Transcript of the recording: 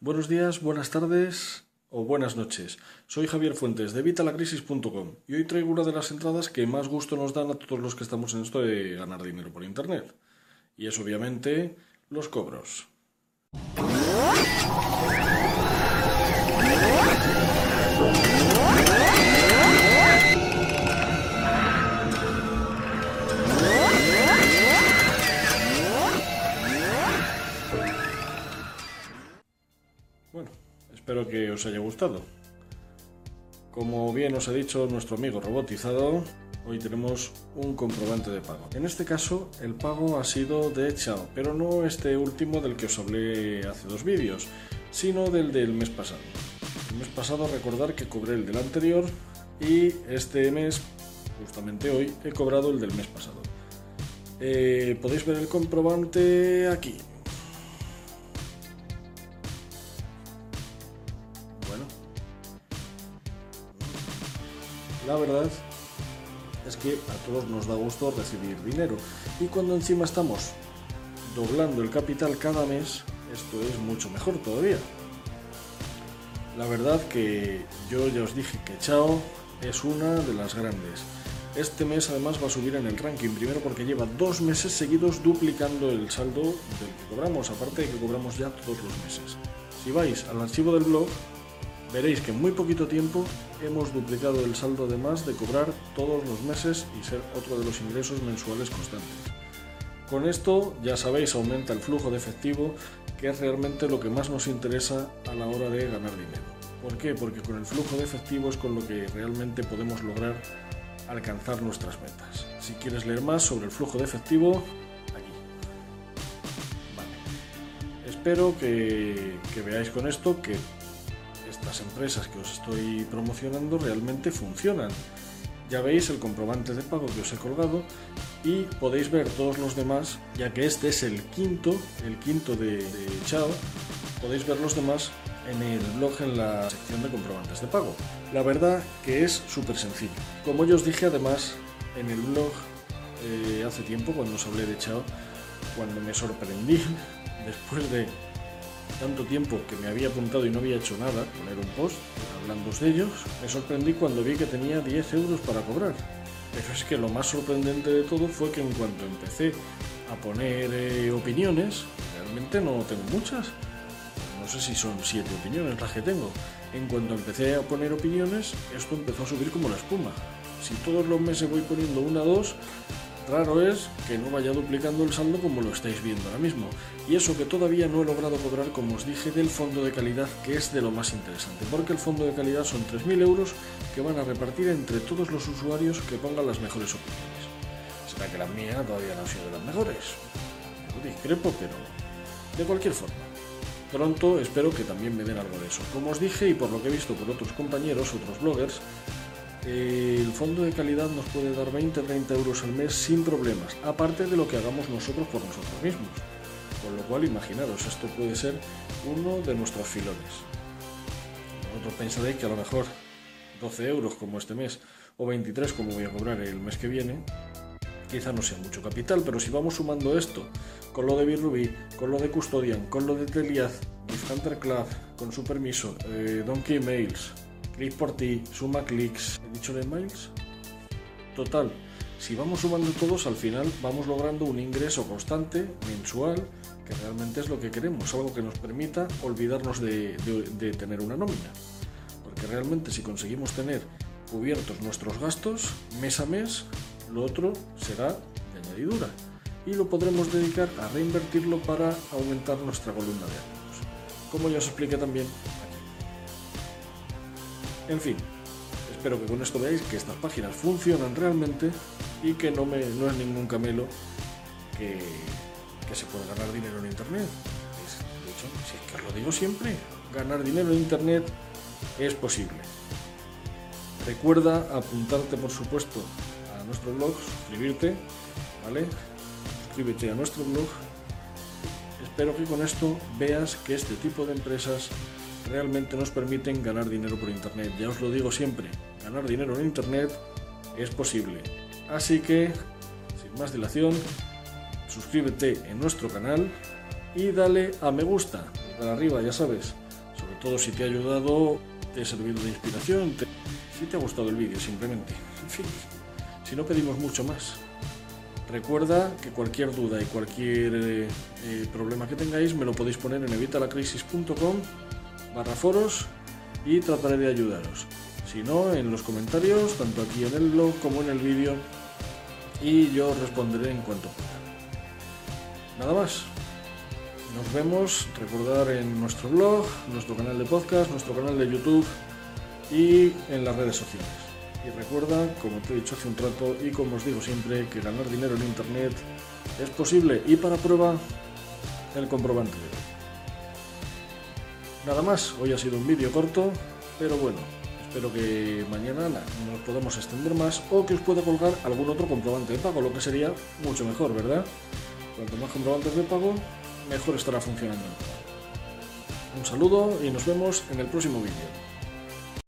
Buenos días, buenas tardes o buenas noches. Soy Javier Fuentes de Vitalacrisis.com y hoy traigo una de las entradas que más gusto nos dan a todos los que estamos en esto de ganar dinero por Internet. Y es obviamente los cobros. Espero que os haya gustado. Como bien os ha dicho nuestro amigo robotizado, hoy tenemos un comprobante de pago. En este caso, el pago ha sido de Chao, pero no este último del que os hablé hace dos vídeos, sino del del mes pasado. El mes pasado recordar que cobré el del anterior y este mes, justamente hoy, he cobrado el del mes pasado. Eh, podéis ver el comprobante aquí. La verdad es que a todos nos da gusto recibir dinero. Y cuando encima estamos doblando el capital cada mes, esto es mucho mejor todavía. La verdad que yo ya os dije que Chao es una de las grandes. Este mes además va a subir en el ranking, primero porque lleva dos meses seguidos duplicando el saldo del que cobramos, aparte de que cobramos ya todos los meses. Si vais al archivo del blog, veréis que en muy poquito tiempo hemos duplicado el saldo además de cobrar todos los meses y ser otro de los ingresos mensuales constantes. Con esto, ya sabéis, aumenta el flujo de efectivo, que es realmente lo que más nos interesa a la hora de ganar dinero. ¿Por qué? Porque con el flujo de efectivo es con lo que realmente podemos lograr alcanzar nuestras metas. Si quieres leer más sobre el flujo de efectivo, aquí. Vale. Espero que, que veáis con esto que estas empresas que os estoy promocionando realmente funcionan. Ya veis el comprobante de pago que os he colgado y podéis ver todos los demás, ya que este es el quinto, el quinto de, de Chao, podéis ver los demás en el blog en la sección de comprobantes de pago. La verdad que es súper sencillo. Como yo os dije además en el blog eh, hace tiempo cuando os hablé de Chao, cuando me sorprendí después de tanto tiempo que me había apuntado y no había hecho nada, poner un post hablando de ellos, me sorprendí cuando vi que tenía 10 euros para cobrar. Pero es que lo más sorprendente de todo fue que en cuanto empecé a poner eh, opiniones, realmente no tengo muchas, no sé si son 7 opiniones las que tengo. En cuanto empecé a poner opiniones, esto empezó a subir como la espuma. Si todos los meses voy poniendo una o dos, raro es que no vaya duplicando el saldo como lo estáis viendo ahora mismo. Y eso que todavía no he logrado cobrar, como os dije, del fondo de calidad, que es de lo más interesante, porque el fondo de calidad son 3.000 euros que van a repartir entre todos los usuarios que pongan las mejores opiniones. Será que la mía todavía no ha sido de las mejores. Yo discrepo, pero de cualquier forma. Pronto espero que también me den algo de eso. Como os dije y por lo que he visto por otros compañeros, otros bloggers, el fondo de calidad nos puede dar 20-30 euros al mes sin problemas, aparte de lo que hagamos nosotros por nosotros mismos. Con lo cual, imaginaros, esto puede ser uno de nuestros filones. Vosotros pensaréis que a lo mejor 12 euros como este mes o 23 como voy a cobrar el mes que viene, quizá no sea mucho capital, pero si vamos sumando esto con lo de Birrubi, con lo de Custodian, con lo de Teliaz, Hunter Club, con su permiso, eh, Donkey Mails, Click por ti, Suma Clicks, ¿he dicho de Mails? Total, si vamos sumando todos, al final vamos logrando un ingreso constante, mensual, que realmente es lo que queremos, algo que nos permita olvidarnos de, tener una nómina. Porque realmente si conseguimos tener cubiertos nuestros gastos mes a mes, lo otro será de añadidura y lo podremos dedicar a reinvertirlo para aumentar nuestra columna de activos, como ya os expliqué también. En fin, espero que con esto veáis que estas páginas funcionan realmente y que no, es ningún camelo que, se puede ganar dinero en Internet. Es, de hecho, si es que os lo digo siempre, ganar dinero en Internet es posible. Recuerda apuntarte, por supuesto, a nuestro blog, suscribirte, ¿vale? Suscríbete a nuestro blog. Espero que con esto veas que este tipo de empresas realmente nos permiten ganar dinero por Internet. Ya os lo digo siempre, ganar dinero en Internet es posible. Así que, sin más dilación, suscríbete en nuestro canal y dale a me gusta, para arriba, ya sabes. todo si te ha ayudado, te ha servido de inspiración, si te ha gustado el vídeo simplemente. En fin, si no pedimos mucho más. Recuerda que cualquier duda y cualquier eh, eh, problema que tengáis me lo podéis poner en evitalacrisis.com barra foros y trataré de ayudaros. Si no, en los comentarios, tanto aquí en el blog como en el vídeo, y yo responderé en cuanto pueda. Nada más. Nos vemos, recordar en nuestro blog, nuestro canal de podcast, nuestro canal de YouTube y en las redes sociales. Y recuerda, como te he dicho hace un rato y como os digo siempre, que ganar dinero en Internet es posible y para prueba el comprobante Nada más, hoy ha sido un vídeo corto, pero bueno, espero que mañana nos podamos extender más o que os pueda colgar algún otro comprobante de pago, lo que sería mucho mejor, ¿verdad? Cuanto más comprobantes de pago, mejor estará funcionando. Un saludo y nos vemos en el próximo vídeo.